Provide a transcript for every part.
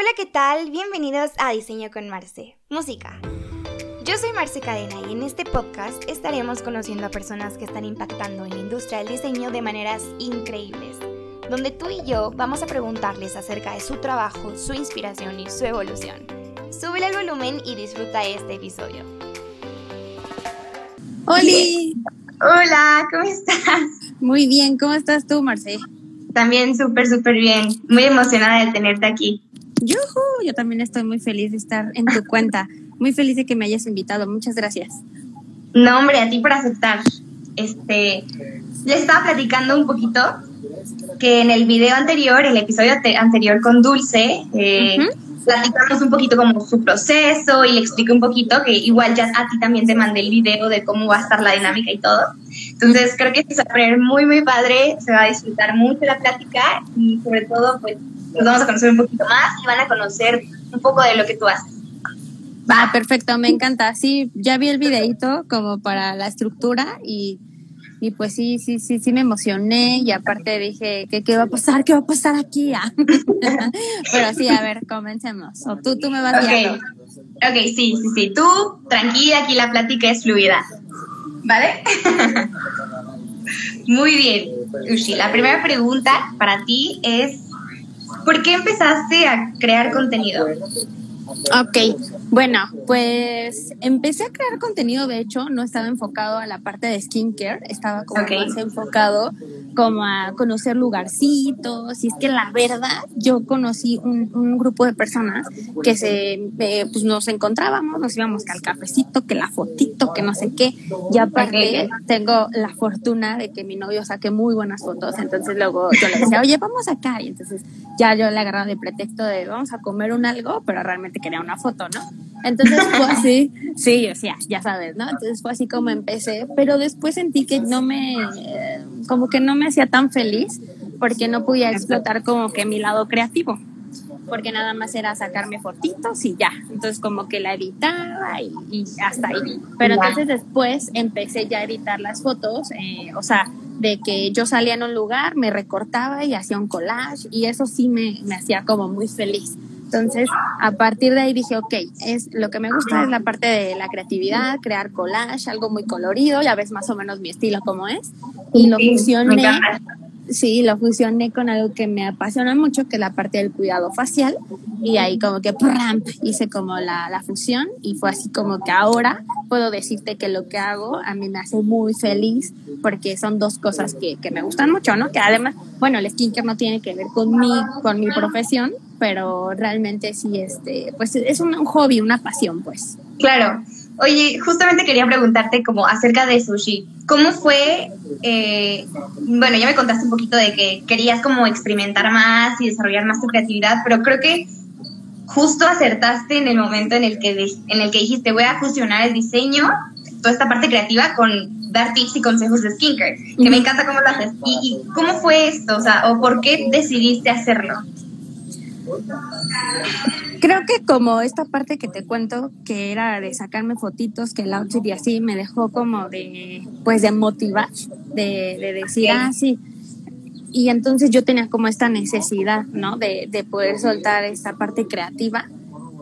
Hola, ¿qué tal? Bienvenidos a Diseño con Marce, música. Yo soy Marce Cadena y en este podcast estaremos conociendo a personas que están impactando en la industria del diseño de maneras increíbles, donde tú y yo vamos a preguntarles acerca de su trabajo, su inspiración y su evolución. Súbele el volumen y disfruta este episodio. ¡Holi! Hola, ¿cómo estás? Muy bien, ¿cómo estás tú, Marce? También súper, súper bien. Muy emocionada de tenerte aquí. ¡Yujú! Yo también estoy muy feliz de estar en tu cuenta. Muy feliz de que me hayas invitado. Muchas gracias. No, hombre, a ti por aceptar. Este, les estaba platicando un poquito que en el video anterior, el episodio anterior con Dulce, eh, platicamos un poquito como su proceso y le expliqué un poquito que igual ya a ti también te mandé el video de cómo va a estar la dinámica y todo. Entonces creo que se va a poner muy, muy padre, se va a disfrutar mucho la plática y sobre todo pues nos vamos a conocer un poquito más y van a conocer un poco de lo que tú haces. Va, perfecto, me encanta. Sí, ya vi el videito como para la estructura y, y pues sí, sí, sí, sí me emocioné y aparte dije, ¿qué, qué va a pasar? ¿Qué va a pasar aquí? Ah. Pero sí, a ver, comencemos. O tú, tú me vas okay. guiando. Ok, sí, sí, sí. Tú, tranquila, aquí la plática es fluida. ¿Vale? Muy bien. Ushi, la primera pregunta para ti es, ¿por qué empezaste a crear contenido? Ok, bueno, pues empecé a crear contenido, de hecho, no estaba enfocado a la parte de skincare, estaba como más enfocado como a conocer lugarcitos, y es que la verdad, yo conocí un, un grupo de personas que se, eh, pues nos encontrábamos, nos íbamos que al cafecito, que la fotito, que no sé qué, y aparte tengo la fortuna de que mi novio saque muy buenas fotos, entonces luego yo le decía, oye, vamos acá, y entonces ya yo le agarraba de pretexto de vamos a comer un algo, pero realmente quería una foto, ¿no? Entonces fue así, sí, yo decía, ya sabes, ¿no? Entonces fue así como empecé, pero después sentí que no me, eh, como que no me hacía tan feliz porque no podía explotar como que mi lado creativo, porque nada más era sacarme fotitos y ya, entonces como que la editaba y, y hasta ahí. Pero entonces después empecé ya a editar las fotos, eh, o sea, de que yo salía en un lugar, me recortaba y hacía un collage y eso sí me, me hacía como muy feliz. Entonces, a partir de ahí dije, ok, es, lo que me gusta es la parte de la creatividad, crear collage, algo muy colorido, ya ves más o menos mi estilo como es. Y lo fusioné, sí, lo fusioné con algo que me apasiona mucho, que es la parte del cuidado facial. Y ahí como que ¡pram! hice como la, la fusión y fue así como que ahora puedo decirte que lo que hago a mí me hace muy feliz porque son dos cosas que, que me gustan mucho, ¿no? Que además, bueno, el skincare no tiene que ver con mi, con mi profesión, pero realmente sí, este, pues es un, un hobby, una pasión, pues. Claro. Oye, justamente quería preguntarte como acerca de sushi. ¿Cómo fue? eh, bueno, ya me contaste un poquito de que querías como experimentar más y desarrollar más tu creatividad, pero creo que justo acertaste en el momento en el que de- en el que dijiste voy a fusionar el diseño, toda esta parte creativa con dar tips y consejos de skincare, que me encanta cómo lo haces. ¿Y, y cómo fue esto? O sea, o por qué decidiste hacerlo? Creo que como esta parte que te cuento, que era de sacarme fotitos, que el outfit y así, me dejó como de, pues de motivar, de, de decir, ah, sí. Y entonces yo tenía como esta necesidad, ¿no? De, de poder soltar esta parte creativa.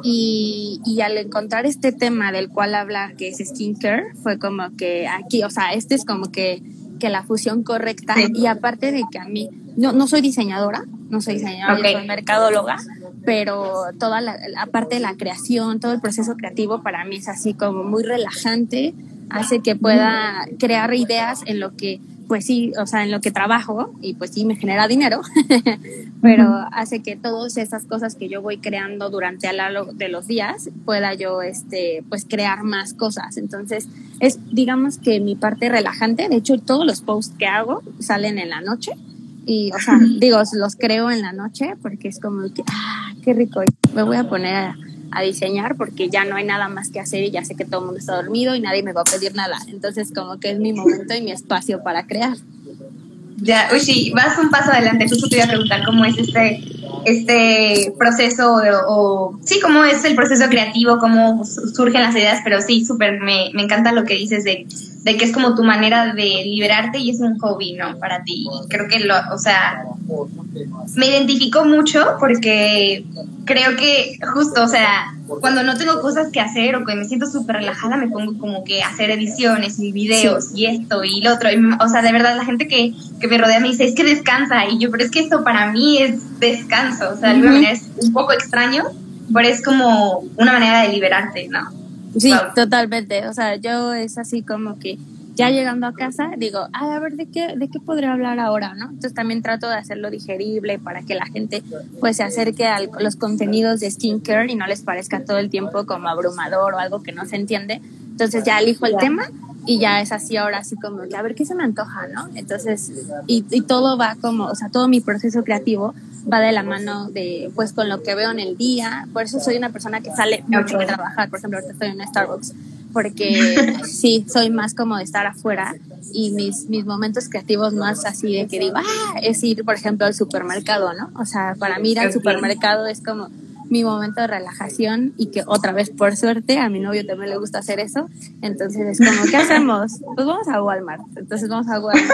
Y, y al encontrar este tema del cual habla, que es skincare, fue como que aquí, o sea, este es como que, que la fusión correcta. Sí. Y aparte de que a mí, no, no soy diseñadora, no soy diseñadora, soy mercadóloga, pero toda la, la parte de la creación, todo el proceso creativo para mí es así como muy relajante, hace que pueda crear ideas en lo que, pues sí, o sea, en lo que trabajo y pues sí me genera dinero, pero hace que todas esas cosas que yo voy creando durante a lo largo de los días pueda yo, este, pues crear más cosas. Entonces, es, digamos que mi parte relajante, de hecho, todos los posts que hago salen en la noche. Y, o sea, digo, los creo en la noche porque es como que, ah, qué rico. Me voy a poner a, a diseñar porque ya no hay nada más que hacer y ya sé que todo el mundo está dormido y nadie me va a pedir nada. Entonces, como que es mi momento y mi espacio para crear. Ya, sí, vas un paso adelante. Justo te iba a preguntar cómo es este, este proceso o, sí, cómo es el proceso creativo, cómo surgen las ideas, pero sí, súper, me, me encanta lo que dices de, de que es como tu manera de liberarte y es un hobby, ¿no? Para ti. creo que lo, o sea, me identifico mucho porque creo que justo, o sea, cuando no tengo cosas que hacer o que me siento súper relajada, me pongo como que a hacer ediciones y videos y esto y lo otro. o sea, de verdad, la gente que, que, me rodea me dice, es que descansa. Y yo, pero es que esto para mí es descanso. O sea, de alguna manera es un poco extraño, pero es como una manera de liberarte, ¿no? Sí, totalmente. O sea, yo es así como que ya llegando a casa digo, a ver, ¿de qué, ¿de qué podría hablar ahora? ¿no? Entonces también trato de hacerlo digerible para que la gente pues se acerque a los contenidos de skincare y no les parezca todo el tiempo como abrumador o algo que no se entiende. Entonces ya elijo el tema y ya es así ahora así como que a ver qué se me antoja, ¿no? Entonces, y, y todo va como, o sea, todo mi proceso creativo va de la mano de, pues, con lo que veo en el día. Por eso soy una persona que sale mucho de trabajar. Por ejemplo, ahorita estoy en Starbucks porque sí, soy más como de estar afuera y mis, mis momentos creativos más así de que digo, ah, es ir, por ejemplo, al supermercado, ¿no? O sea, para mí ir al supermercado es como mi momento de relajación y que otra vez, por suerte, a mi novio también le gusta hacer eso. Entonces es como, ¿qué hacemos? Pues vamos a Walmart. Entonces vamos a Walmart.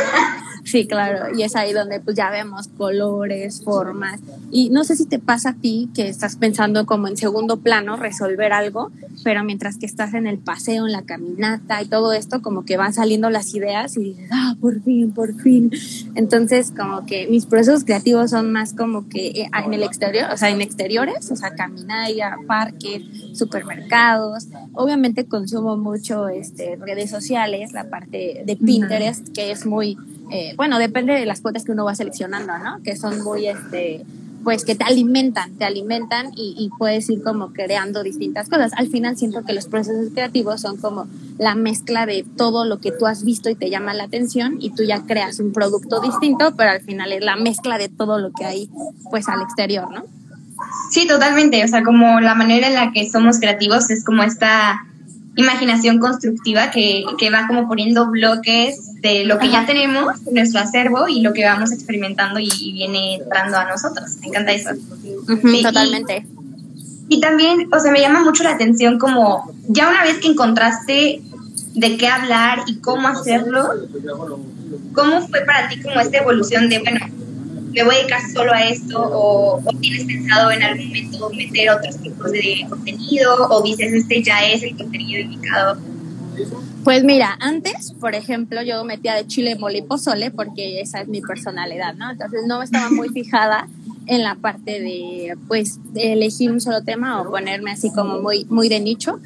Sí, claro. Y es ahí donde pues ya vemos colores, formas. Y no sé si te pasa a ti que estás pensando como en segundo plano resolver algo, pero mientras que estás en el paseo, en la caminata y todo esto, como que van saliendo las ideas y dices, ah, por fin, por fin. Entonces como que mis procesos creativos son más como que eh, en el exterior, o sea, en exteriores, o sea, caminaria, parques, supermercados. Obviamente consumo mucho este, redes sociales, la parte de Pinterest, que es muy, eh, bueno, depende de las cuotas que uno va seleccionando, ¿no? Que son muy, este, pues que te alimentan, te alimentan y, y, puedes ir como creando distintas cosas. Al final siento que los procesos creativos son como la mezcla de todo lo que tú has visto y te llama la atención y tú ya creas un producto distinto, pero al final es la mezcla de todo lo que hay pues al exterior, ¿no? Sí, totalmente. O sea, como la manera en la que somos creativos es como esta imaginación constructiva que, que va como poniendo bloques de lo que ya tenemos en nuestro acervo y lo que vamos experimentando y, viene entrando a nosotros. Me encanta eso. totalmente. Y, y, también, o sea, me llama mucho la atención como ya una vez que encontraste de qué hablar y cómo hacerlo, ¿cómo fue para ti como esta evolución de, bueno, me voy a dedicar solo a esto o, tienes pensado en algún momento meter otros tipos de contenido o dices este ya es el contenido indicado? Pues mira, antes, por ejemplo, yo metía de chile, mole y pozole porque esa es mi personalidad, ¿no? Entonces no estaba muy fijada en la parte de, pues, de elegir un solo tema o ponerme así como muy, muy de nicho.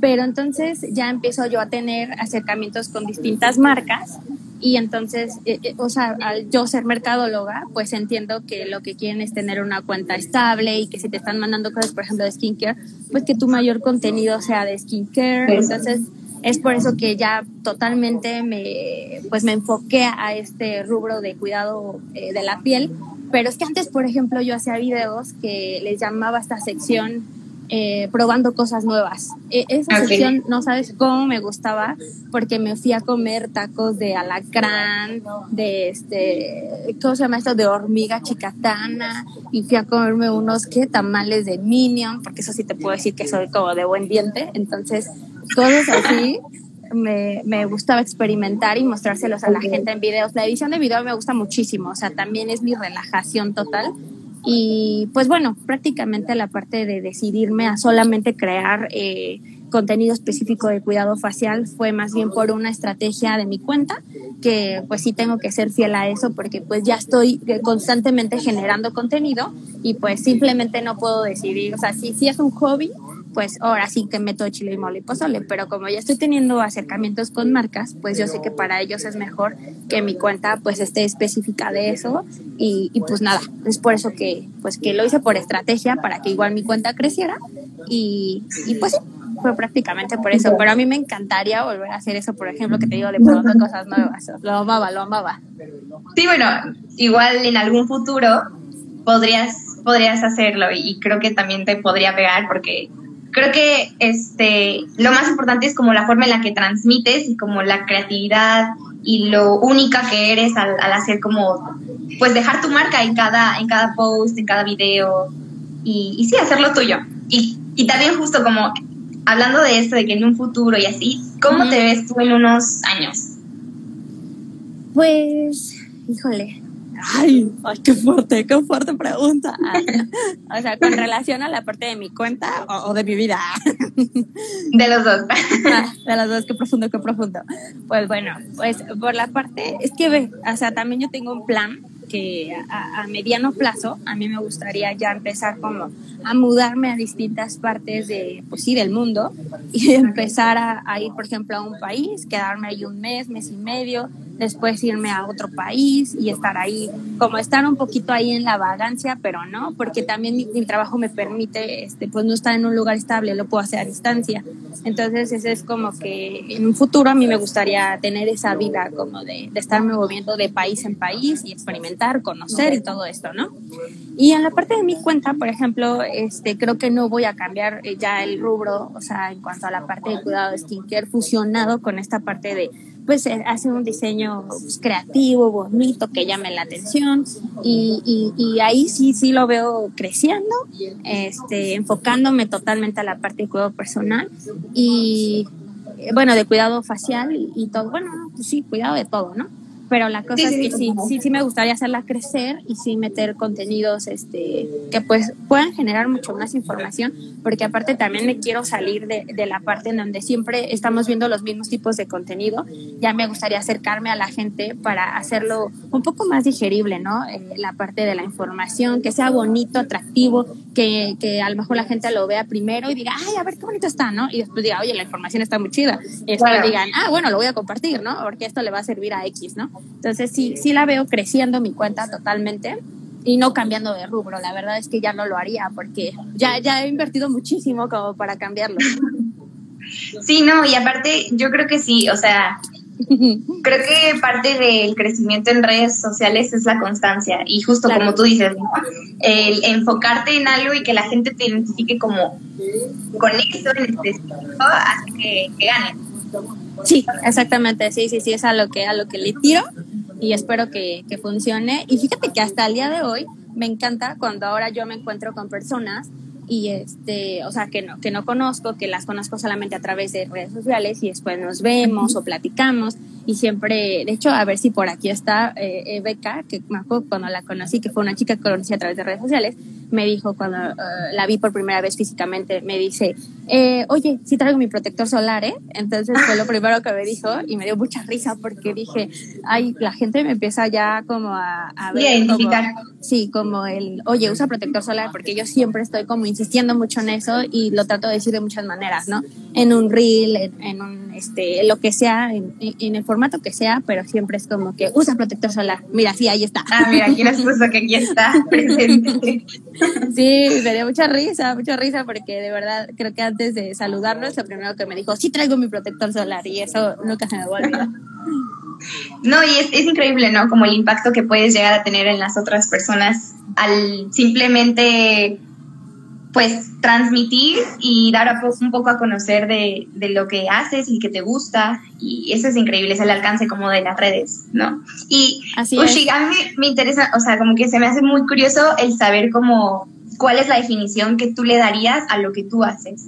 Pero entonces ya empiezo yo a tener acercamientos con distintas marcas y entonces, eh, eh, o sea, al yo ser mercadóloga, pues entiendo que lo que quieren es tener una cuenta estable y que si te están mandando cosas, por ejemplo, de skincare, pues que tu mayor contenido sea de skincare. Entonces, es por eso que ya totalmente me, pues me enfoqué a este rubro de cuidado eh, de la piel. Pero es que antes, por ejemplo, yo hacía videos que les llamaba esta sección eh, probando cosas nuevas. E, esa sección no sabes cómo me gustaba porque me fui a comer tacos de alacrán, de este, ¿cómo se llama esto? De hormiga chicatana y fui a comerme unos ¿qué? tamales de Minion, porque eso sí te puedo decir que soy como de buen diente. Entonces, cosas así. Me, me, gustaba experimentar y mostrárselos a la gente en videos. La edición de video me gusta muchísimo, o sea, también es mi relajación total y pues bueno, prácticamente la parte de decidirme a solamente crear eh, contenido específico de cuidado facial fue más bien por una estrategia de mi cuenta, que pues sí tengo que ser fiel a eso porque pues ya estoy eh, constantemente generando contenido y pues simplemente no puedo decidir, o sea, si, si es un hobby, pues ahora sí que meto chile y mole y pozole, pero como ya estoy teniendo acercamientos con marcas, pues yo sé que para ellos es mejor que mi cuenta pues esté específica de eso y, y, pues nada, es por eso que pues que lo hice por estrategia para que igual mi cuenta creciera y, y pues fue prácticamente por eso, pero a mí me encantaría volver a hacer eso, por ejemplo, que te digo de cosas nuevas, lo amaba, lo amaba. Sí, bueno, igual en algún futuro podrías podrías hacerlo y creo que también te podría pegar porque creo que este, lo más importante es como la forma en la que transmites y como la creatividad y lo única que eres al, hacer como, pues dejar tu marca en cada, en cada post, en cada video y, y sí, hacerlo tuyo. Y, y también justo como hablando de esto, de que en un futuro y así, ¿cómo te ves tú en unos años? Pues, híjole, Ay, ay, qué fuerte, qué fuerte pregunta. o sea, con relación a la parte de mi cuenta o, de mi vida. de los dos. Ah, de los dos, qué profundo, qué profundo. Pues bueno, pues por la parte, es que ve, o sea, también yo tengo un plan que a, mediano plazo a mí me gustaría ya empezar como a mudarme a distintas partes de, pues sí, del mundo y empezar a, a ir, por ejemplo, a un país, quedarme ahí un mes, mes y medio, después irme a otro país y estar ahí, como estar un poquito ahí en la vagancia, pero no, porque también mi, trabajo me permite, este, pues no estar en un lugar estable, lo puedo hacer a distancia. Entonces, ese es como que en un futuro a mí me gustaría tener esa vida como de, de estarme moviendo de país en país y experimentar, conocer y todo esto, ¿no? Y en la parte de mi cuenta, por ejemplo, este, creo que no voy a cambiar eh, ya el rubro, o sea, en cuanto a la parte de cuidado de skincare fusionado con esta parte de pues eh, hace un diseño pues, creativo, bonito, que llame la atención y, y, ahí sí, sí lo veo creciendo, este, enfocándome totalmente a la parte de cuidado personal y, eh, bueno, de cuidado facial y, y todo, bueno, pues sí, cuidado de todo, ¿no? Pero la cosa es que sí, sí, sí me gustaría hacerla crecer y sí meter contenidos este, que pues puedan generar mucho más información, porque aparte también me quiero salir de, de, la parte en donde siempre estamos viendo los mismos tipos de contenido, ya me gustaría acercarme a la gente para hacerlo un poco más digerible, ¿no? Eh, la parte de la información, que sea bonito, atractivo, que, que, a lo mejor la gente lo vea primero y diga, ay, a ver qué bonito está, ¿no? Y después diga, oye, la información está muy chida. Y después digan, ah, bueno, lo voy a compartir, ¿no? Porque esto le va a servir a X, ¿no? Entonces sí, sí la veo creciendo mi cuenta totalmente y no cambiando de rubro. La verdad es que ya no lo haría porque ya, ya he invertido muchísimo como para cambiarlo. Sí, no, y aparte yo creo que sí, o sea, creo que parte del crecimiento en redes sociales es la constancia y justo como tú dices, el enfocarte en algo y que la gente te identifique como con eso en específico hace que, que ganes. Sí, exactamente, sí, sí, sí, es a lo que, a lo que le tiro y espero que, que funcione. Y fíjate que hasta el día de hoy me encanta cuando ahora yo me encuentro con personas y este, o sea, que no, que no conozco, que las conozco solamente a través de redes sociales y después nos vemos o platicamos y siempre, de hecho, a ver si por aquí está eh, Beca, que me acuerdo cuando la conocí, que fue una chica que conocí a través de redes sociales, me dijo cuando eh, la vi por primera vez físicamente, me dice, eh, oye, sí traigo mi protector solar, ¿eh? Entonces fue lo primero que me dijo y me dio mucha risa porque dije, ay, la gente me empieza ya como a, a ver. identificar. sí, como el, oye, usa protector solar porque yo siempre estoy como insistiendo mucho en eso y lo trato de decir de muchas maneras, ¿no? En un reel, en, un, este, lo que sea, en, en el formato que sea, pero siempre es como que usa protector solar. Mira, sí, ahí está. Ah, mira, aquí nos puso que aquí está presente. Sí, me dio mucha risa, mucha risa, porque de verdad creo que antes de saludarnos, lo primero que me dijo, sí traigo mi protector solar, y eso nunca se me va a olvidar. No, y es, es increíble, ¿no? Como el impacto que puedes llegar a tener en las otras personas al simplemente pues transmitir y dar un poco a conocer de, de, lo que haces y que te gusta y eso es increíble, es el alcance como de las redes, ¿no? Y Así a mí me interesa, o sea, como que se me hace muy curioso el saber cómo, cuál es la definición que tú le darías a lo que tú haces.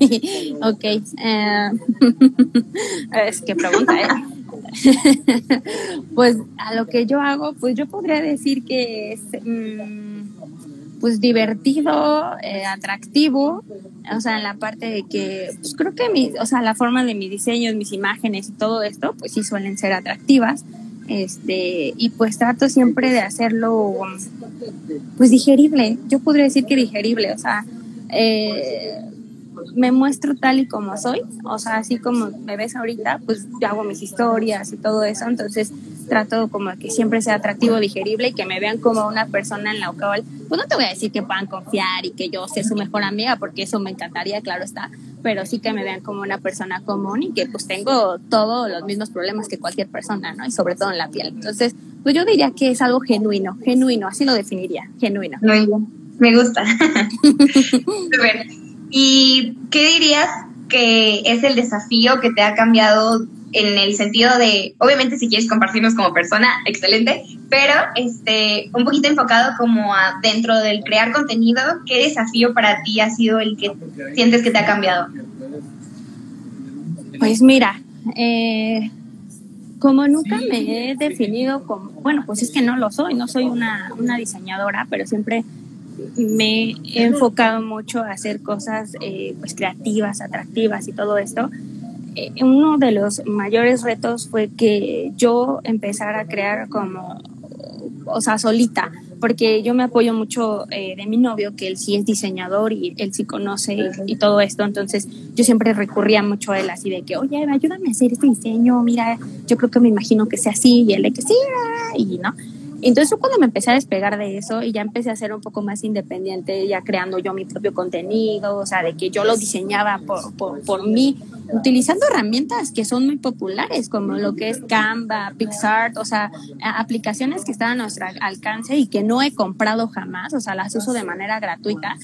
ok, eh, es que pregunta, ¿eh? pues a lo que yo hago, pues yo podría decir que es... Mm, pues divertido, eh, atractivo, o sea, en la parte de que, pues creo que mi, o sea, la forma de mis diseños, mis imágenes y todo esto, pues sí suelen ser atractivas, este, y pues trato siempre de hacerlo, pues digerible, yo podría decir que digerible, o sea, eh, me muestro tal y como soy, o sea, así como me ves ahorita, pues yo hago mis historias y todo eso, entonces trato como que siempre sea atractivo, digerible y que me vean como una persona en la cual, pues no te voy a decir que puedan confiar y que yo sea su mejor amiga, porque eso me encantaría, claro está, pero sí que me vean como una persona común y que pues tengo todos los mismos problemas que cualquier persona, ¿no? Y sobre todo en la piel. Entonces, pues yo diría que es algo genuino, genuino, así lo definiría, genuino. Me gusta. ¿Y qué dirías que es el desafío que te ha cambiado en el sentido de, obviamente si quieres compartirnos como persona, excelente, pero este, un poquito enfocado como a dentro del crear contenido, ¿qué desafío para ti ha sido el que sientes que te ha cambiado? Pues mira, eh, como nunca me he definido como, bueno, pues es que no lo soy, no soy una, una diseñadora, pero siempre me he enfocado mucho a hacer cosas eh, pues creativas, atractivas y todo esto. Eh, uno de los mayores retos fue que yo empezara a crear como, o sea, solita, porque yo me apoyo mucho eh, de mi novio, que él sí es diseñador y él sí conoce y, todo esto, entonces yo siempre recurría mucho a él así de que, oye, ayúdame a hacer este diseño, mira, yo creo que me imagino que sea así, y él de que sí, y no. Entonces cuando me empecé a despegar de eso y ya empecé a ser un poco más independiente, ya creando yo mi propio contenido, o sea, de que yo lo diseñaba por, por, por mí, utilizando herramientas que son muy populares, como lo que es Canva, PixArt, o sea, aplicaciones que están a nuestro alcance y que no he comprado jamás, o sea, las uso de manera gratuita.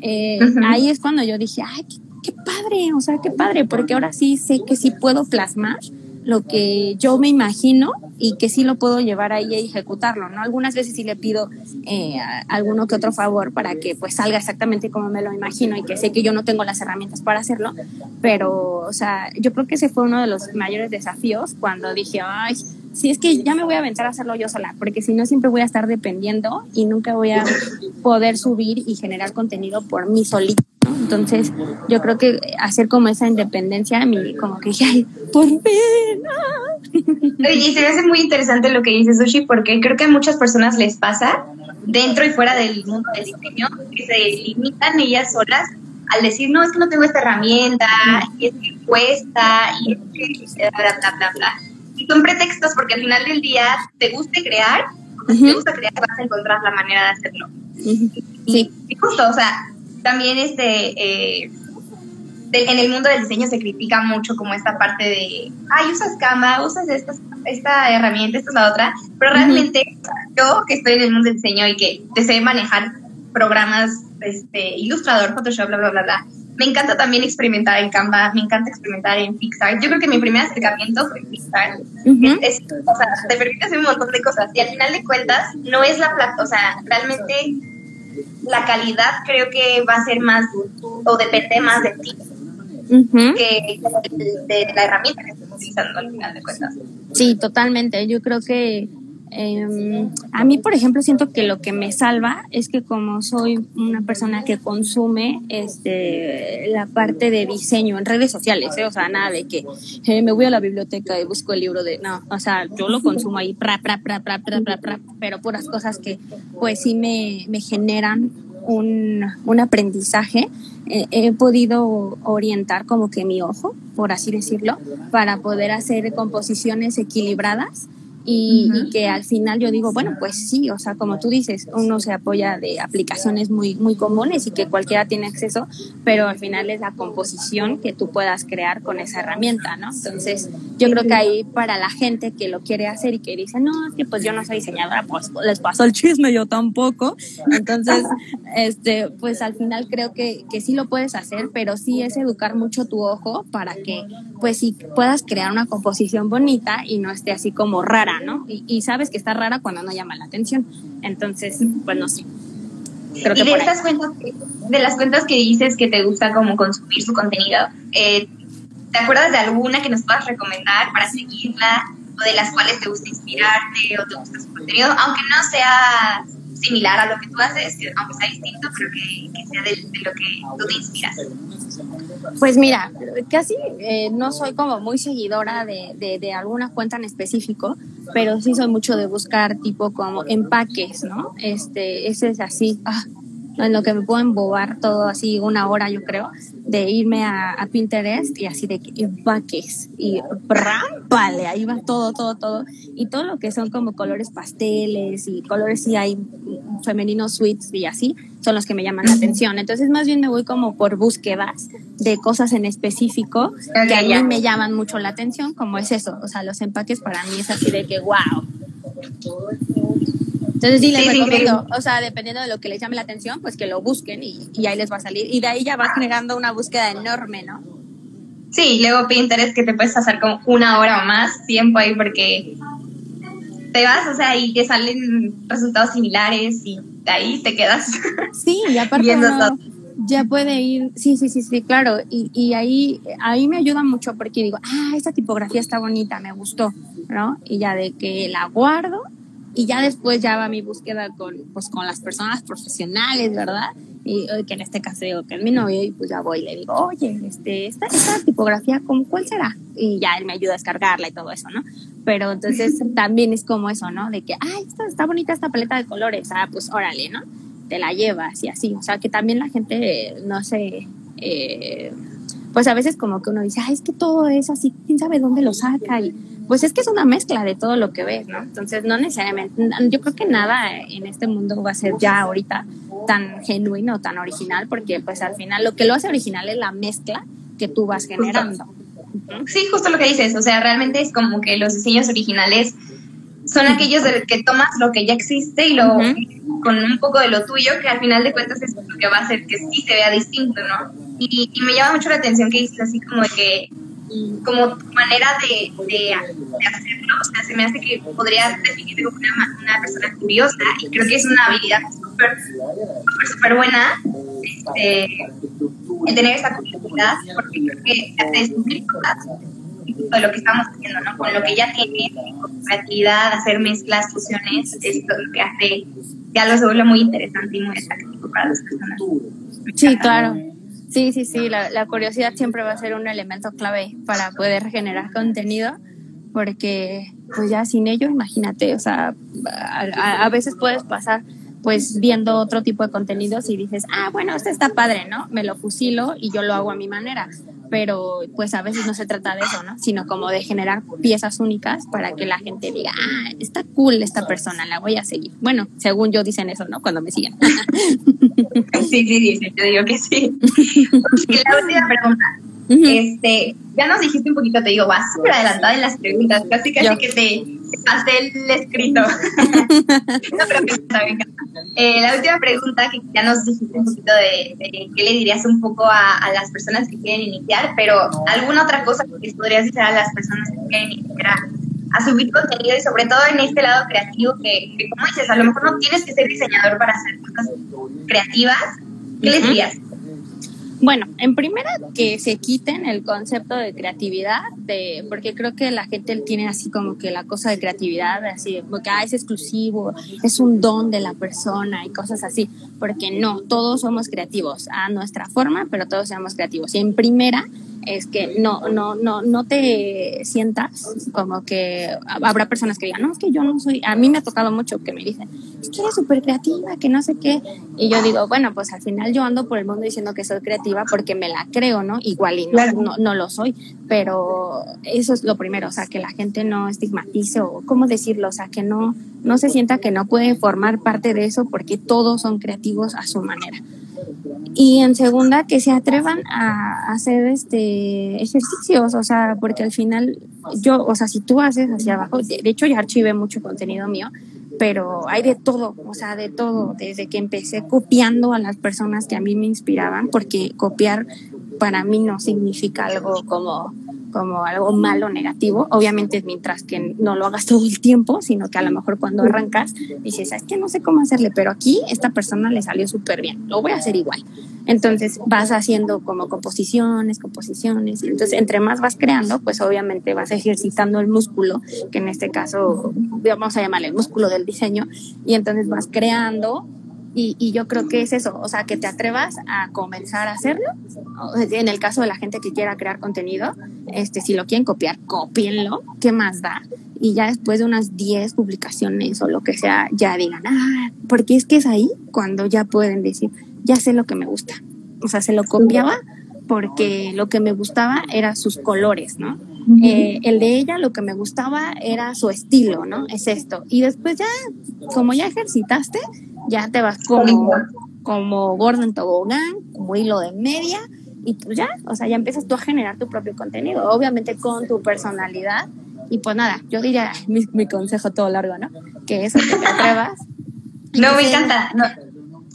Eh, ahí es cuando yo dije, ay, qué, qué padre, o sea, qué padre, porque ahora sí sé que sí puedo plasmar lo que yo me imagino y que sí lo puedo llevar ahí a ejecutarlo, ¿no? Algunas veces sí le pido eh, alguno que otro favor para que pues salga exactamente como me lo imagino y que sé que yo no tengo las herramientas para hacerlo, pero, o sea, yo creo que ese fue uno de los mayores desafíos cuando dije, ay, sí, es que ya me voy a aventar a hacerlo yo sola, porque si no siempre voy a estar dependiendo y nunca voy a poder subir y generar contenido por mí Entonces, yo creo que hacer como esa independencia, a mí como que ay, por fin. Oye, y se me hace muy interesante lo que dice Sushi, porque creo que a muchas personas les pasa, dentro y fuera del mundo del diseño, que se limitan ellas solas al decir, no, es que no tengo esta herramienta, y es que cuesta, y es que bla, bla, bla, bla. Y son pretextos porque al final del día te guste crear, si te gusta crear, vas a encontrar la manera de hacerlo. Sí. Y justo, o sea, también este, eh, en el mundo del diseño se critica mucho como esta parte de, ay, usas Canva, usas esta, esta herramienta, esta es la otra, pero realmente yo que estoy en el mundo del diseño y que deseo manejar programas, este, Illustrator, Photoshop, bla, bla, bla, bla, me encanta también experimentar en Canva, me encanta experimentar en Pixar. Yo creo que mi primer acercamiento fue Pixar. es, o sea, te permite hacer un montón de cosas y al final de cuentas no es la plata, o sea, realmente la calidad creo que va a ser más o depende más de ti que de, la herramienta que estás utilizando al final de cuentas. Sí, totalmente. Yo creo que eh, a mí, por ejemplo, siento que lo que me salva es que como soy una persona que consume este, la parte de diseño en redes sociales, ¿eh? o sea, nada de que eh, me voy a la biblioteca y busco el libro de, no, o sea, yo lo consumo ahí, pra, pero puras cosas que pues sí me, me generan un, un aprendizaje, eh, he podido orientar como que mi ojo, por así decirlo, para poder hacer composiciones equilibradas y, que al final yo digo, bueno, pues sí, o sea, como tú dices, uno se apoya de aplicaciones muy, muy comunes y que cualquiera tiene acceso, pero al final es la composición que tú puedas crear con esa herramienta, ¿no? Entonces, yo creo que ahí para la gente que lo quiere hacer y que dice, no, es que pues yo no soy diseñadora, pues les pasó el chisme, yo tampoco. Entonces, este, pues al final creo que, que sí lo puedes hacer, pero sí es educar mucho tu ojo para que, pues sí puedas crear una composición bonita y no esté así como rara ¿no? Y, sabes que está rara cuando no llama la atención. Entonces, pues no sé. y de estas cuentas, de las cuentas que dices que te gusta como consumir su contenido, eh, ¿te acuerdas de alguna que nos puedas recomendar para seguirla o de las cuales te gusta inspirarte o te gusta su contenido, aunque no sea similar a lo que tú haces, aunque sea distinto, pero que, sea de, lo que tú te inspiras. Pues mira, casi eh, no soy como muy seguidora de, de, de, alguna cuenta en específico, pero sí soy mucho de buscar tipo como empaques, ¿no? Este, ese es así, ah, en lo que me puedo embobar todo así una hora, yo creo, de irme a, Pinterest y así de empaques y vale, ahí va todo, todo, todo. Y todo lo que son como colores pasteles y colores si hay femeninos sweets y así, son los que me llaman la atención. Entonces más bien me voy como por búsquedas de cosas en específico que a mí me llaman mucho la atención, como es eso, o sea, los empaques para mí es así de que wow. Entonces sí les recomiendo, o sea, dependiendo de lo que les llame la atención, pues que lo busquen y, ahí les va a salir. Y de ahí ya va generando una búsqueda enorme, ¿no? Sí, luego Pinterest que te puedes pasar como una hora o más tiempo ahí porque te vas, o sea, y te salen resultados similares y ahí te quedas. Sí, y aparte uno ya puede ir, sí, sí, sí, sí, claro, y, y ahí, ahí me ayuda mucho porque digo, ah, esta tipografía está bonita, me gustó, ¿no? Y ya de que la guardo y ya después ya va mi búsqueda con, pues, con las personas profesionales, ¿verdad? Y que en este caso digo que es mi novio y pues ya voy y le digo, oye, este, esta, esta tipografía, ¿cómo, ¿cuál será? Y ya él me ayuda a descargarla y todo eso, ¿no? Pero entonces también es como eso, ¿no? De que, ay, está, está bonita esta paleta de colores, ah, pues órale, ¿no? Te la llevas y así, o sea, que también la gente, no sé, eh, pues a veces como que uno dice, ay, es que todo es así, quién sabe dónde lo saca y pues es que es una mezcla de todo lo que ves, ¿no? Entonces, no necesariamente, yo creo que nada en este mundo va a ser ya ahorita tan genuino, tan original, porque pues al final lo que lo hace original es la mezcla que tú vas generando. Sí, justo lo que dices, o sea, realmente es como que los diseños originales son aquellos de que tomas lo que ya existe y lo con un poco de lo tuyo, que al final de cuentas es lo que va a hacer que sí se vea distinto, ¿no? Y, me llama mucho la atención que dices así como de que como tu manera de, hacerlo, o sea, se me hace que podría definirte como una, una persona curiosa y creo que es una habilidad súper, súper buena este, el tener esa curiosidad porque creo que hace descubrir cosas de lo que estamos haciendo, ¿no? Con lo que ya tienes, con creatividad, hacer mezclas, fusiones, es lo que hace, ya lo se vuelve muy interesante y muy atractivo para las personas. Sí, claro. Sí, sí, sí, la, la, curiosidad siempre va a ser un elemento clave para poder generar contenido, porque pues ya sin ello, imagínate, o sea, a, a veces puedes pasar pues viendo otro tipo de contenidos y dices, ah, bueno, este está padre, ¿no? Me lo fusilo y yo lo hago a mi manera. Pero pues a veces no se trata de eso, ¿no? Sino como de generar piezas únicas para que la gente diga, ah, está cool esta persona, la voy a seguir. Bueno, según yo dicen eso, ¿no? Cuando me siguen. sí, sí, sí, te digo que sí. la última pregunta. Este, ya nos dijiste un poquito, te digo, vas súper adelantada en las preguntas, casi casi que te hace el escrito. no, pero que está bien. Eh, la última pregunta, que ya nos dijiste un poquito de, de qué le dirías un poco a, a, las personas que quieren iniciar, pero alguna otra cosa que podrías decir a las personas que quieren iniciar a, a subir contenido y sobre todo en este lado creativo que, que, como dices, a lo mejor no tienes que ser diseñador para hacer cosas creativas. ¿Qué les dirías? Bueno, en primera que se quiten el concepto de creatividad, de, porque creo que la gente tiene así como que la cosa de creatividad, así porque ah, es exclusivo, es un don de la persona y cosas así, porque no, todos somos creativos a nuestra forma, pero todos somos creativos. Y en primera es que no, no, no, no te sientas como que habrá personas que digan, no, es que yo no soy, a mí me ha tocado mucho que me dicen, es que eres súper creativa, que no sé qué, y yo digo, bueno, pues al final yo ando por el mundo diciendo que soy creativa porque me la creo, ¿no? Igual y no, no, no lo soy, pero eso es lo primero, o sea, que la gente no estigmatice o, ¿cómo decirlo? O sea, que no, no se sienta que no puede formar parte de eso porque todos son creativos a su manera. Y en segunda, que se atrevan a hacer este ejercicios, o sea, porque al final yo, o sea, si tú haces hacia abajo, de, hecho ya archivé mucho contenido mío, pero hay de todo, o sea, de todo, desde que empecé copiando a las personas que a mí me inspiraban, porque copiar para mí no significa algo como como algo malo, negativo. Obviamente, mientras que no lo hagas todo el tiempo, sino que a lo mejor cuando arrancas dices, es que no sé cómo hacerle, pero aquí esta persona le salió súper bien, lo voy a hacer igual. Entonces vas haciendo como composiciones, composiciones, entonces entre más vas creando, pues obviamente vas ejercitando el músculo, que en este caso vamos a llamarle el músculo del diseño, y entonces vas creando y, yo creo que es eso, o sea, que te atrevas a comenzar a hacerlo. En el caso de la gente que quiera crear contenido, este, si lo quieren copiar, copienlo, ¿qué más da? Y ya después de unas 10 publicaciones o lo que sea, ya digan, ah, porque es que es ahí cuando ya pueden decir, ya sé lo que me gusta. O sea, se lo copiaba porque lo que me gustaba era sus colores, ¿no? Uh -huh. eh, el de ella lo que me gustaba era su estilo, ¿no? Es esto. Y después ya, como ya ejercitaste, ya te vas como, como gordo en tobogán, como hilo de media, y pues ya, o sea, ya empiezas tú a generar tu propio contenido, obviamente con tu personalidad. Y pues nada, yo diría mi, mi consejo todo largo, ¿no? Que eso, que te atrevas. No, me encanta. No,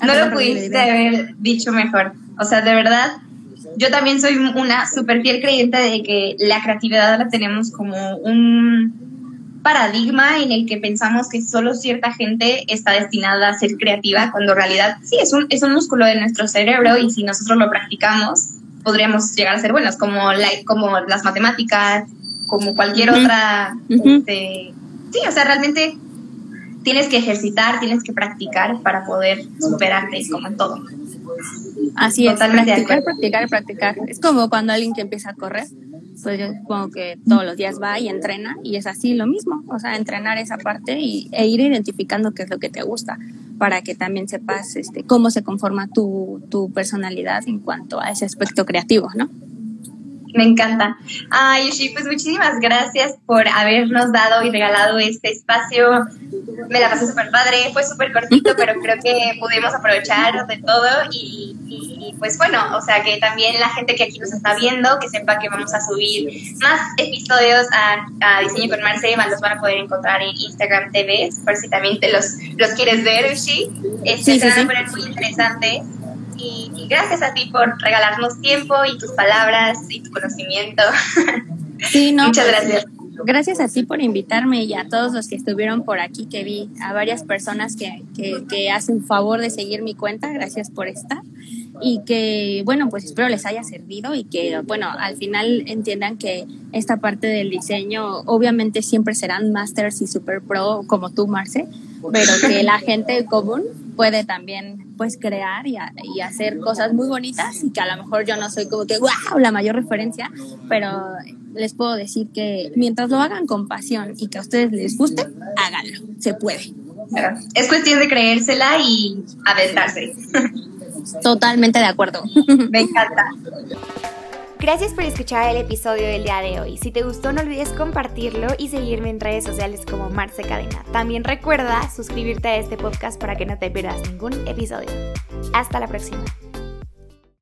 no lo pudiste haber dicho mejor. O sea, de verdad, yo también soy una súper fiel creyente de que la creatividad la tenemos como un paradigma en el que pensamos que solo cierta gente está destinada a ser creativa, cuando en realidad sí, es un, es un músculo de nuestro cerebro y si nosotros lo practicamos, podríamos llegar a ser buenos, como, la, como las matemáticas, como cualquier otra... Este, sí, o sea, realmente tienes que ejercitar, tienes que practicar para poder superarte, como en todo. Así es, practicar, practicar, practicar. Es como cuando alguien que empieza a correr, pues yo supongo que todos los días va y entrena y es así lo mismo, o sea, entrenar esa parte y, e ir identificando qué es lo que te gusta para que también sepas este, cómo se conforma tu, tu personalidad en cuanto a ese aspecto creativo, ¿no? Me encanta. Ay, Yoshi, pues muchísimas gracias por habernos dado y regalado este espacio. Me la pasé súper padre, fue súper cortito, pero creo que pudimos aprovechar de todo y, pues bueno, o sea que también la gente que aquí nos está viendo, que sepa que vamos a subir más episodios a, Diseño con Marce, los van a poder encontrar en Instagram TV, por si también te los, los quieres ver, Yoshi. Este, sí, sí, sí. muy interesante y, gracias a ti por regalarnos tiempo y tus palabras y tu conocimiento. Sí, no. Muchas pues, gracias. Gracias a ti por invitarme y a todos los que estuvieron por aquí, que vi a varias personas que, que, que hacen favor de seguir mi cuenta. Gracias por estar y que, bueno, pues espero les haya servido y que, bueno, al final entiendan que esta parte del diseño obviamente siempre serán masters y super pro como tú, Marce, pero que la gente común puede también pues crear y, hacer cosas muy bonitas y que a lo mejor yo no soy como que wow la mayor referencia pero les puedo decir que mientras lo hagan con pasión y que a ustedes les guste háganlo se puede. Es cuestión de creérsela y aventarse. Totalmente de acuerdo. Me encanta Gracias por escuchar el episodio del día de hoy. Si te gustó no olvides compartirlo y seguirme en redes sociales como Marce Cadena. También recuerda suscribirte a este podcast para que no te pierdas ningún episodio. Hasta la próxima.